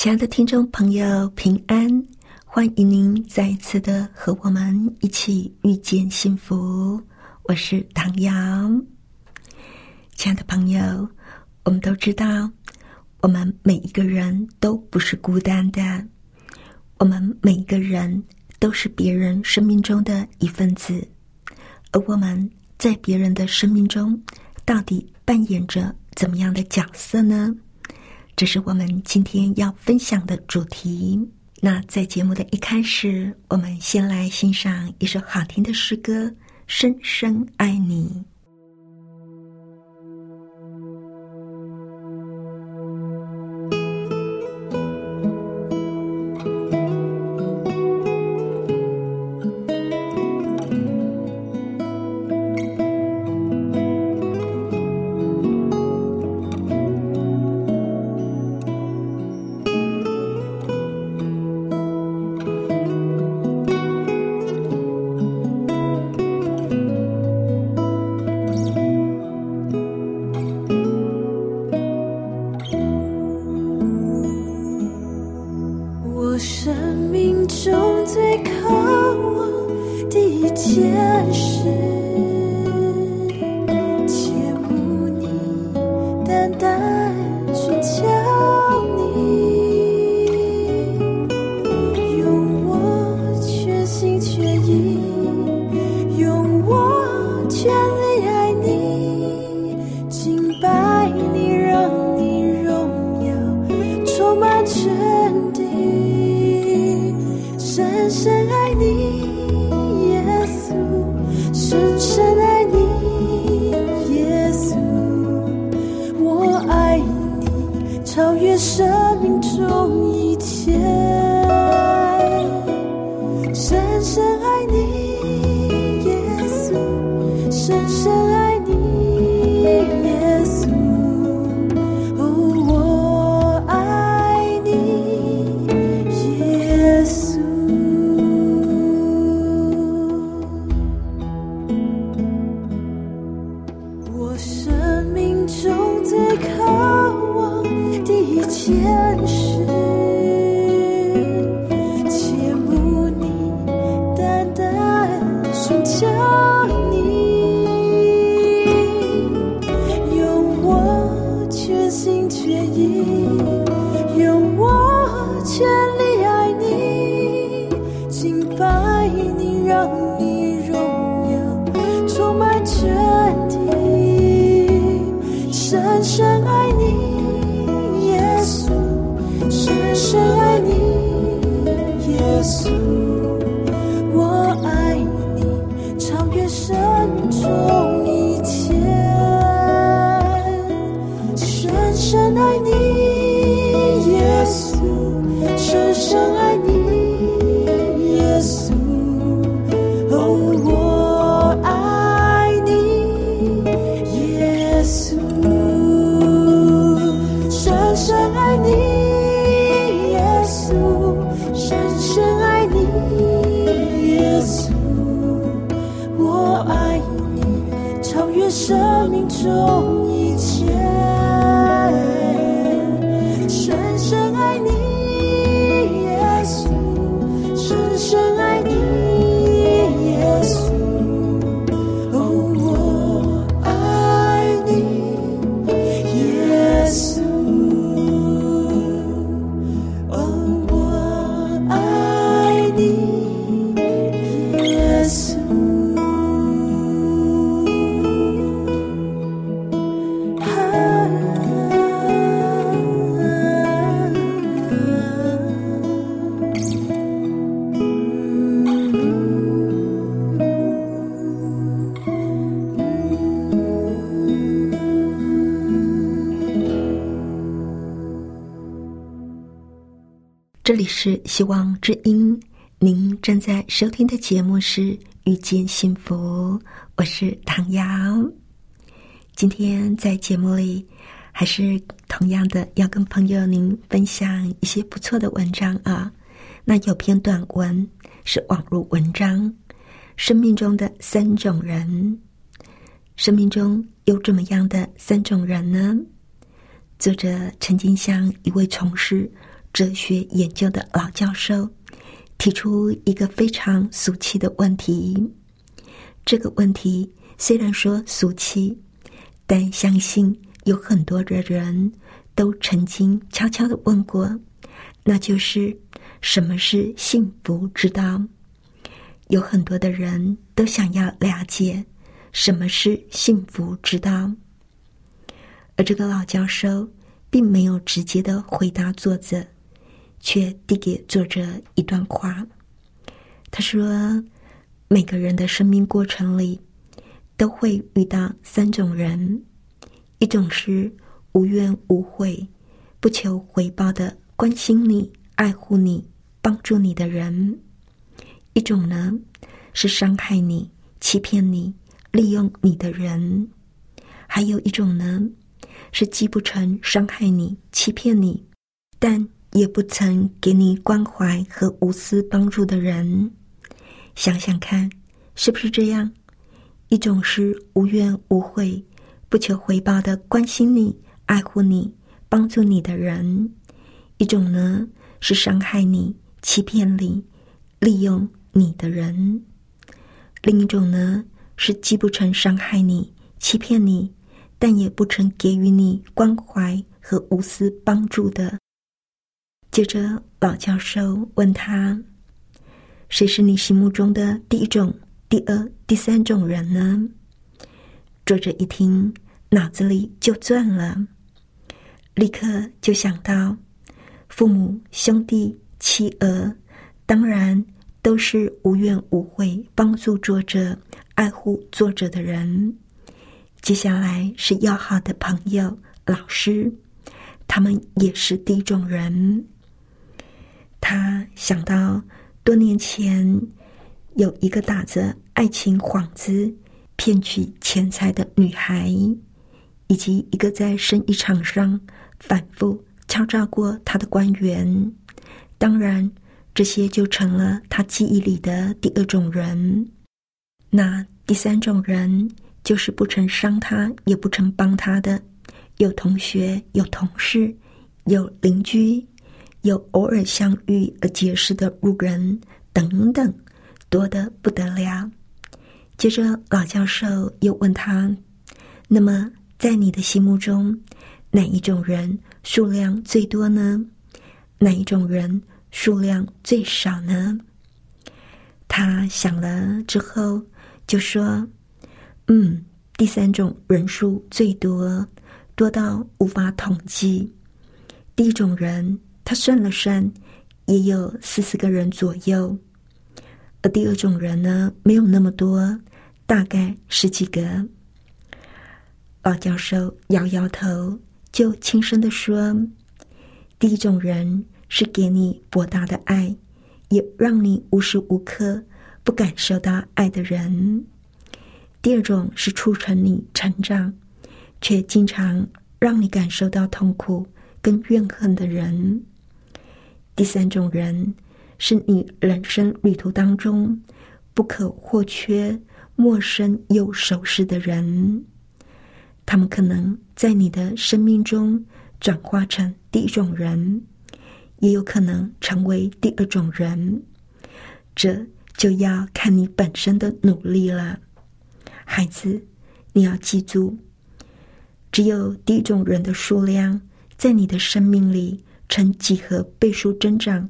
亲爱的听众朋友，平安！欢迎您再一次的和我们一起遇见幸福。我是唐瑶。亲爱的朋友，我们都知道，我们每一个人都不是孤单的，我们每一个人都是别人生命中的一份子，而我们在别人的生命中，到底扮演着怎么样的角色呢？这是我们今天要分享的主题。那在节目的一开始，我们先来欣赏一首好听的诗歌《深深爱你》。深深爱深爱你，耶稣。里是希望之音，您正在收听的节目是《遇见幸福》，我是唐瑶。今天在节目里，还是同样的要跟朋友您分享一些不错的文章啊。那有篇短文是网络文章，《生命中的三种人》。生命中有怎么样的三种人呢？作者曾经向一位从事哲学研究的老教授提出一个非常俗气的问题。这个问题虽然说俗气，但相信有很多的人都曾经悄悄的问过，那就是什么是幸福之道？有很多的人都想要了解。什么是幸福之道？而这个老教授并没有直接的回答作者，却递给作者一段话。他说：“每个人的生命过程里，都会遇到三种人：一种是无怨无悔、不求回报的关心你、爱护你、帮助你的人；一种呢，是伤害你、欺骗你。”利用你的人，还有一种呢，是既不曾伤害你、欺骗你，但也不曾给你关怀和无私帮助的人。想想看，是不是这样？一种是无怨无悔、不求回报的关心你、爱护你、帮助你的人；一种呢，是伤害你、欺骗你、利用你的人；另一种呢？是既不曾伤害你、欺骗你，但也不曾给予你关怀和无私帮助的。接着，老教授问他：“谁是你心目中的第一种、第二、第三种人呢？”作者一听，脑子里就转了，立刻就想到：父母、兄弟、妻儿，当然都是无怨无悔帮助作者。爱护作者的人，接下来是要好的朋友、老师，他们也是第一种人。他想到多年前有一个打着爱情幌子骗取钱财的女孩，以及一个在生意场上反复敲诈过他的官员。当然，这些就成了他记忆里的第二种人。那第三种人就是不曾伤他，也不曾帮他的，有同学，有同事，有邻居，有偶尔相遇而结识的路人等等，多得不得了。接着，老教授又问他：“那么，在你的心目中，哪一种人数量最多呢？哪一种人数量最少呢？”他想了之后。就说：“嗯，第三种人数最多，多到无法统计。第一种人，他算了算，也有四十个人左右；而第二种人呢，没有那么多，大概十几个。”老教授摇摇头，就轻声的说：“第一种人是给你博大的爱，也让你无时无刻。”不感受到爱的人，第二种是促成你成长，却经常让你感受到痛苦跟怨恨的人。第三种人是你人生旅途当中不可或缺、陌生又熟识的人。他们可能在你的生命中转化成第一种人，也有可能成为第二种人。这。就要看你本身的努力了，孩子，你要记住，只有第一种人的数量在你的生命里呈几何倍数增长，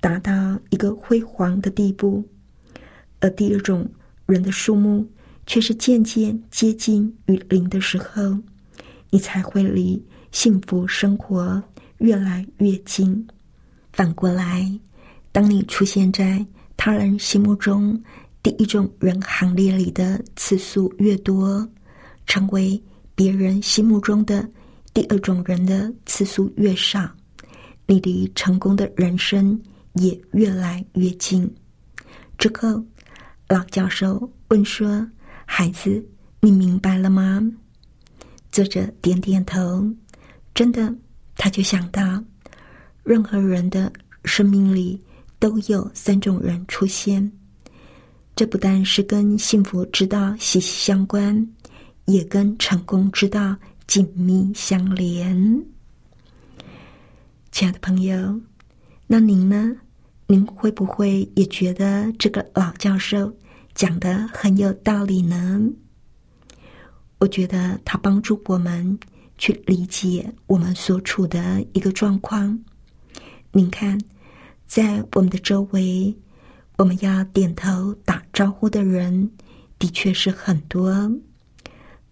达到一个辉煌的地步，而第二种人的数目却是渐渐接近于零的时候，你才会离幸福生活越来越近。反过来，当你出现在他人心目中第一种人行列里的次数越多，成为别人心目中的第二种人的次数越少，你离成功的人生也越来越近。之后，老教授问说：“孩子，你明白了吗？”作者点点头。真的，他就想到，任何人的生命里都有三种人出现。这不但是跟幸福之道息息相关，也跟成功之道紧密相连。亲爱的朋友，那您呢？您会不会也觉得这个老教授讲的很有道理呢？我觉得他帮助我们去理解我们所处的一个状况。您看，在我们的周围。我们要点头打招呼的人，的确是很多，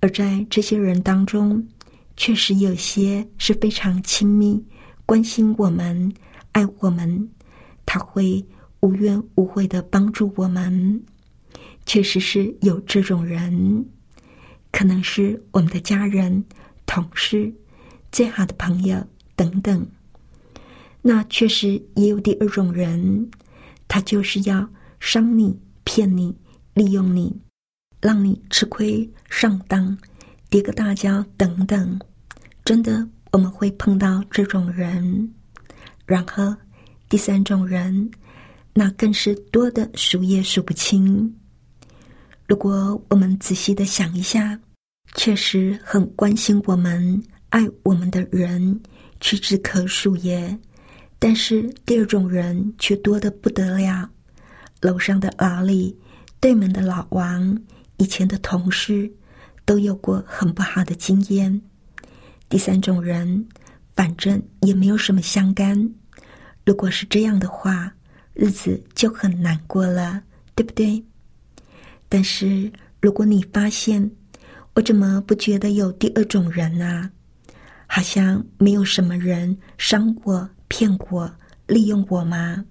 而在这些人当中，确实有些是非常亲密、关心我们、爱我们，他会无怨无悔的帮助我们。确实是有这种人，可能是我们的家人、同事、最好的朋友等等。那确实也有第二种人。他就是要伤你、骗你、利用你，让你吃亏、上当、跌个大跤等等。真的，我们会碰到这种人。然后，第三种人，那更是多的数也数不清。如果我们仔细的想一下，确实很关心我们、爱我们的人，屈指可数耶。但是第二种人却多得不得了，楼上的老李，对门的老王，以前的同事，都有过很不好的经验。第三种人，反正也没有什么相干。如果是这样的话，日子就很难过了，对不对？但是如果你发现，我怎么不觉得有第二种人啊？好像没有什么人伤我。骗我、利用我吗？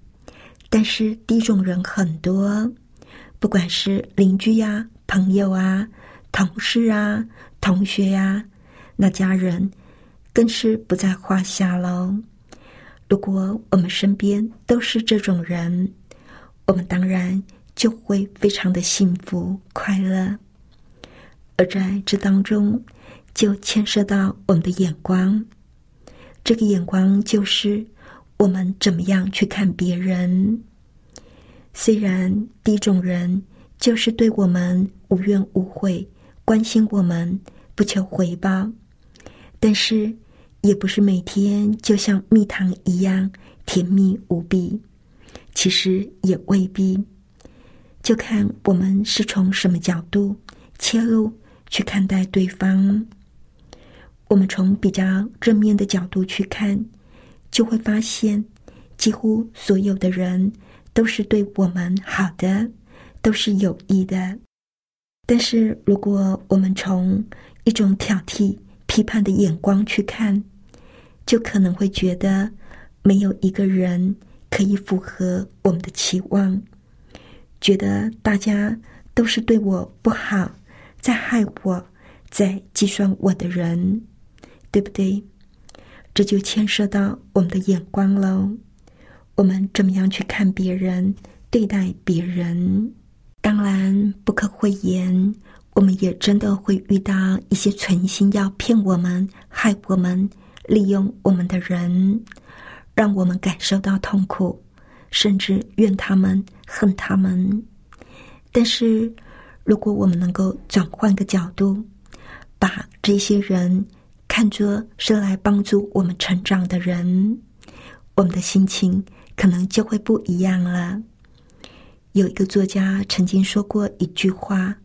但是第一种人很多，不管是邻居呀、朋友啊、同事啊、同学呀，那家人更是不在话下喽。如果我们身边都是这种人，我们当然就会非常的幸福快乐。而在这当中，就牵涉到我们的眼光。这个眼光就是我们怎么样去看别人。虽然第一种人就是对我们无怨无悔，关心我们，不求回报，但是也不是每天就像蜜糖一样甜蜜无比。其实也未必，就看我们是从什么角度切入去看待对方。我们从比较正面的角度去看，就会发现，几乎所有的人都是对我们好的，都是有益的。但是，如果我们从一种挑剔、批判的眼光去看，就可能会觉得没有一个人可以符合我们的期望，觉得大家都是对我不好，在害我，在计算我的人。对不对？这就牵涉到我们的眼光喽。我们怎么样去看别人、对待别人？当然，不可讳言，我们也真的会遇到一些存心要骗我们、害我们、利用我们的人，让我们感受到痛苦，甚至怨他们、恨他们。但是，如果我们能够转换个角度，把这些人。看作是来帮助我们成长的人，我们的心情可能就会不一样了。有一个作家曾经说过一句话，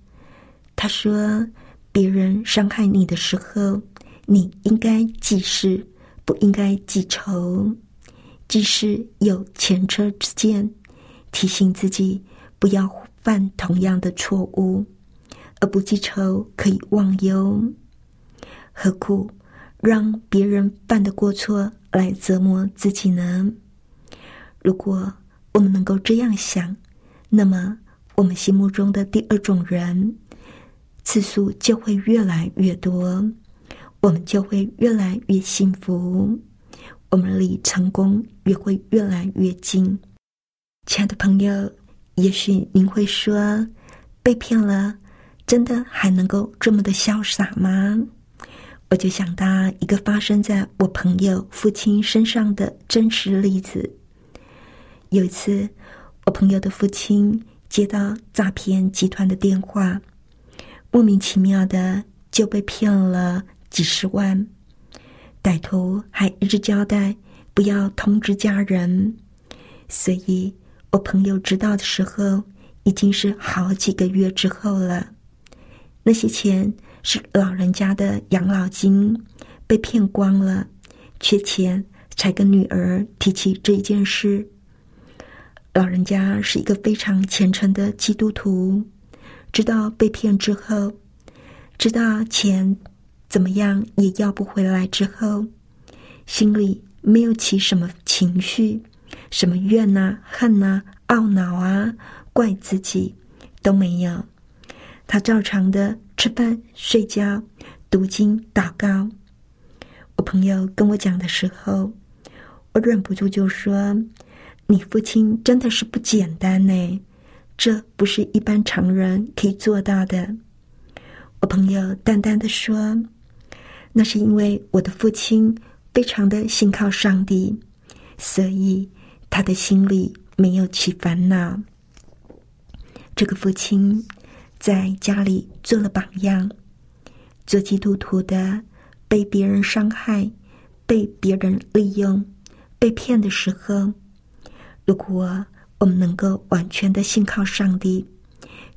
他说：“别人伤害你的时候，你应该记事，不应该记仇。记事有前车之鉴，提醒自己不要犯同样的错误；而不记仇，可以忘忧。何苦？”让别人犯的过错来折磨自己呢？如果我们能够这样想，那么我们心目中的第二种人次数就会越来越多，我们就会越来越幸福。我们离成功也会越来越近。亲爱的朋友，也许您会说，被骗了，真的还能够这么的潇洒吗？我就想到一个发生在我朋友父亲身上的真实例子。有一次，我朋友的父亲接到诈骗集团的电话，莫名其妙的就被骗了几十万。歹徒还一直交代不要通知家人，所以我朋友知道的时候，已经是好几个月之后了。那些钱。是老人家的养老金被骗光了，缺钱才跟女儿提起这件事。老人家是一个非常虔诚的基督徒，知道被骗之后，知道钱怎么样也要不回来之后，心里没有起什么情绪，什么怨呐、恨呐、懊恼啊、怪自己都没有，他照常的。吃饭、睡觉、读经、祷告。我朋友跟我讲的时候，我忍不住就说：“你父亲真的是不简单呢，这不是一般常人可以做到的。”我朋友淡淡的说：“那是因为我的父亲非常的信靠上帝，所以他的心里没有起烦恼。”这个父亲。在家里做了榜样，做基督徒的被别人伤害、被别人利用、被骗的时候，如果我们能够完全的信靠上帝，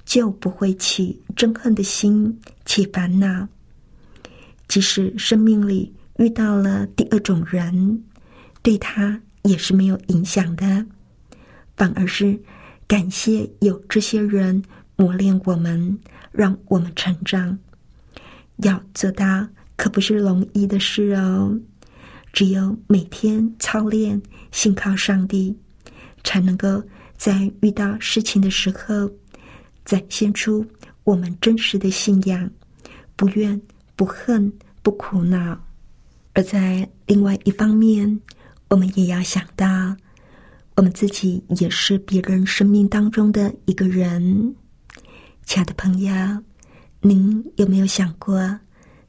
就不会起憎恨的心、起烦恼。即使生命里遇到了第二种人，对他也是没有影响的，反而是感谢有这些人。磨练我们，让我们成长。要做到可不是容易的事哦。只有每天操练，信靠上帝，才能够在遇到事情的时候，展现出我们真实的信仰，不怨不恨不苦恼。而在另外一方面，我们也要想到，我们自己也是别人生命当中的一个人。亲爱的朋友，您有没有想过，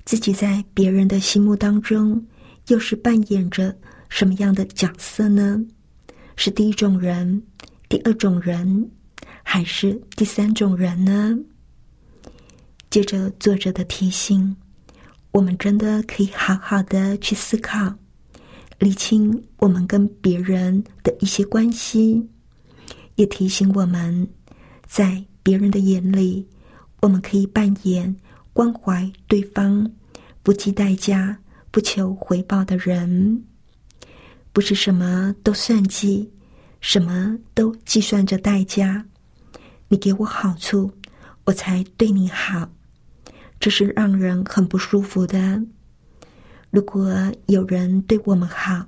自己在别人的心目当中，又是扮演着什么样的角色呢？是第一种人、第二种人，还是第三种人呢？接着作者的提醒，我们真的可以好好的去思考，理清我们跟别人的一些关系，也提醒我们在。别人的眼里，我们可以扮演关怀对方、不计代价、不求回报的人，不是什么都算计，什么都计算着代价。你给我好处，我才对你好，这是让人很不舒服的。如果有人对我们好，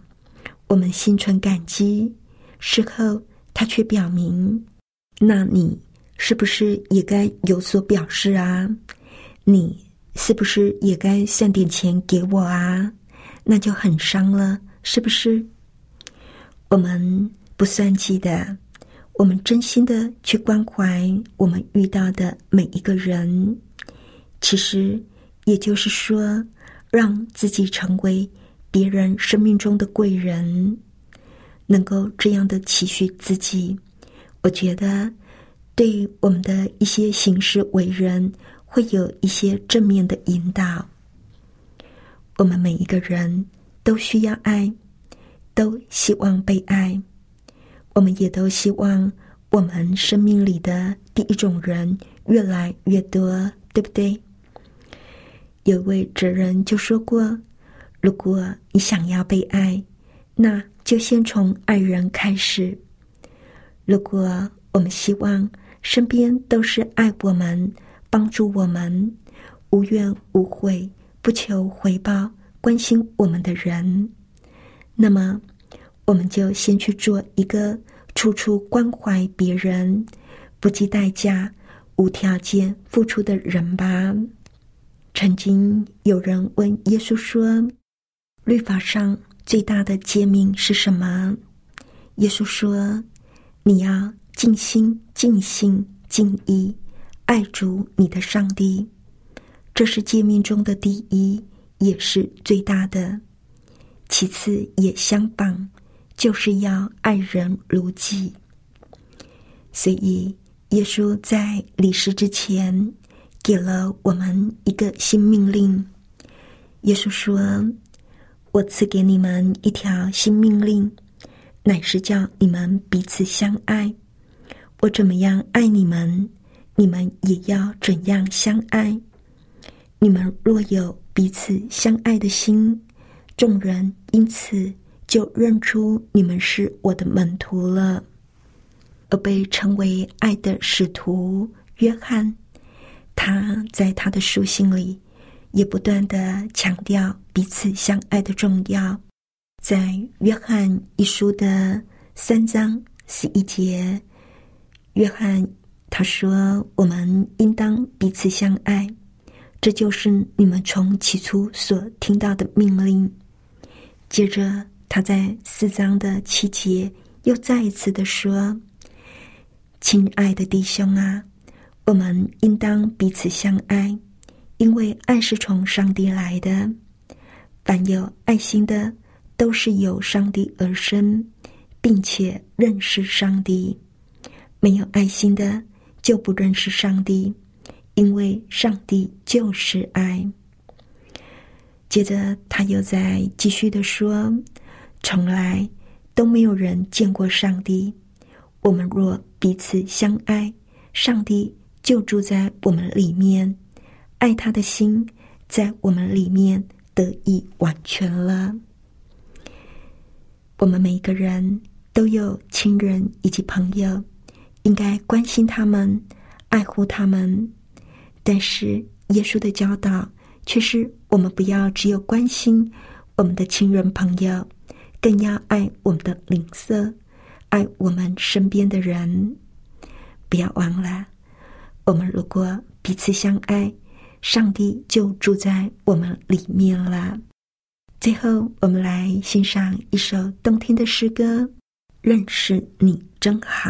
我们心存感激，事后他却表明，那你。是不是也该有所表示啊？你是不是也该算点钱给我啊？那就很伤了，是不是？我们不算计的，我们真心的去关怀我们遇到的每一个人。其实，也就是说，让自己成为别人生命中的贵人，能够这样的期许自己，我觉得。对我们的一些行事为人，会有一些正面的引导。我们每一个人都需要爱，都希望被爱。我们也都希望我们生命里的第一种人越来越多，对不对？有位哲人就说过：“如果你想要被爱，那就先从爱人开始。如果我们希望。”身边都是爱我们、帮助我们、无怨无悔、不求回报、关心我们的人，那么我们就先去做一个处处关怀别人、不计代价、无条件付出的人吧。曾经有人问耶稣说：“律法上最大的诫命是什么？耶稣说：“你要尽心、尽性、尽意爱主你的上帝。”这是诫命中的第一，也是最大的。其次也相仿，就是要爱人如己。所以，耶稣在离世之前，给了我们一个新命令。耶稣说：“我赐给你们一条新命令，乃是叫你们彼此相爱。我怎么样爱你们，你们也要怎样相爱。你们若有彼此相爱的心。”众人因此就认出你们是我的门徒了，而被称为爱的使徒约翰。他在他的书信里也不断的强调彼此相爱的重要。在约翰一书的三章十一节，约翰他说：“我们应当彼此相爱，这就是你们从起初所听到的命令。”接着，他在四章的七节又再一次的说：“亲爱的弟兄啊，我们应当彼此相爱，因为爱是从上帝来的。凡有爱心的，都是由上帝而生，并且认识上帝；没有爱心的，就不认识上帝，因为上帝就是爱。”接着，他又在继续的说：“从来都没有人见过上帝。我们若彼此相爱，上帝就住在我们里面，爱他的心在我们里面得以完全了。我们每一个人都有亲人以及朋友，应该关心他们，爱护他们。但是，耶稣的教导。”却是我们不要只有关心我们的亲人朋友，更要爱我们的邻舍，爱我们身边的人。不要忘了，我们如果彼此相爱，上帝就住在我们里面了。最后，我们来欣赏一首动听的诗歌，《认识你真好》。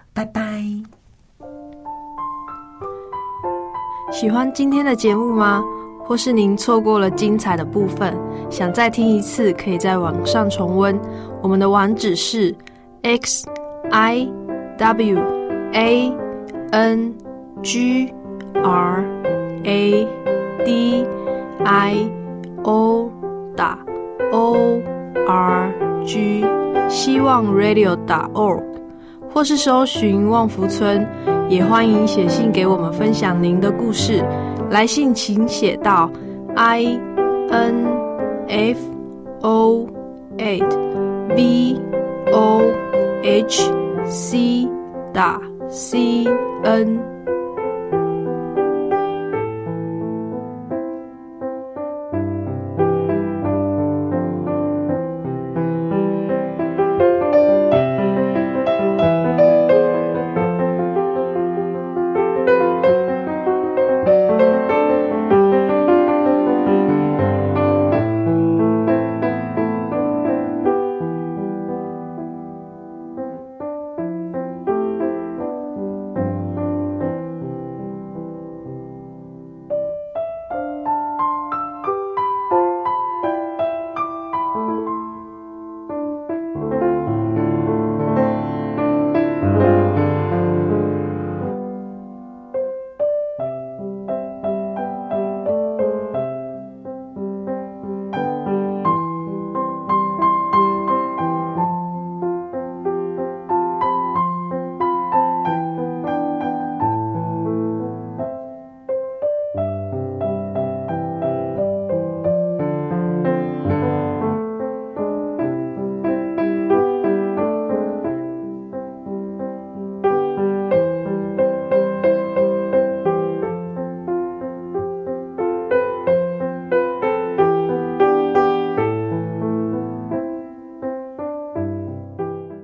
拜拜。喜欢今天的节目吗？或是您错过了精彩的部分，想再听一次，可以在网上重温。我们的网址是 x i w a n g r a d i o 打 o r g 希望 radio 打 org，或是搜寻旺福村，也欢迎写信给我们分享您的故事。来信请写到 i n f o at v o h c 打 c n。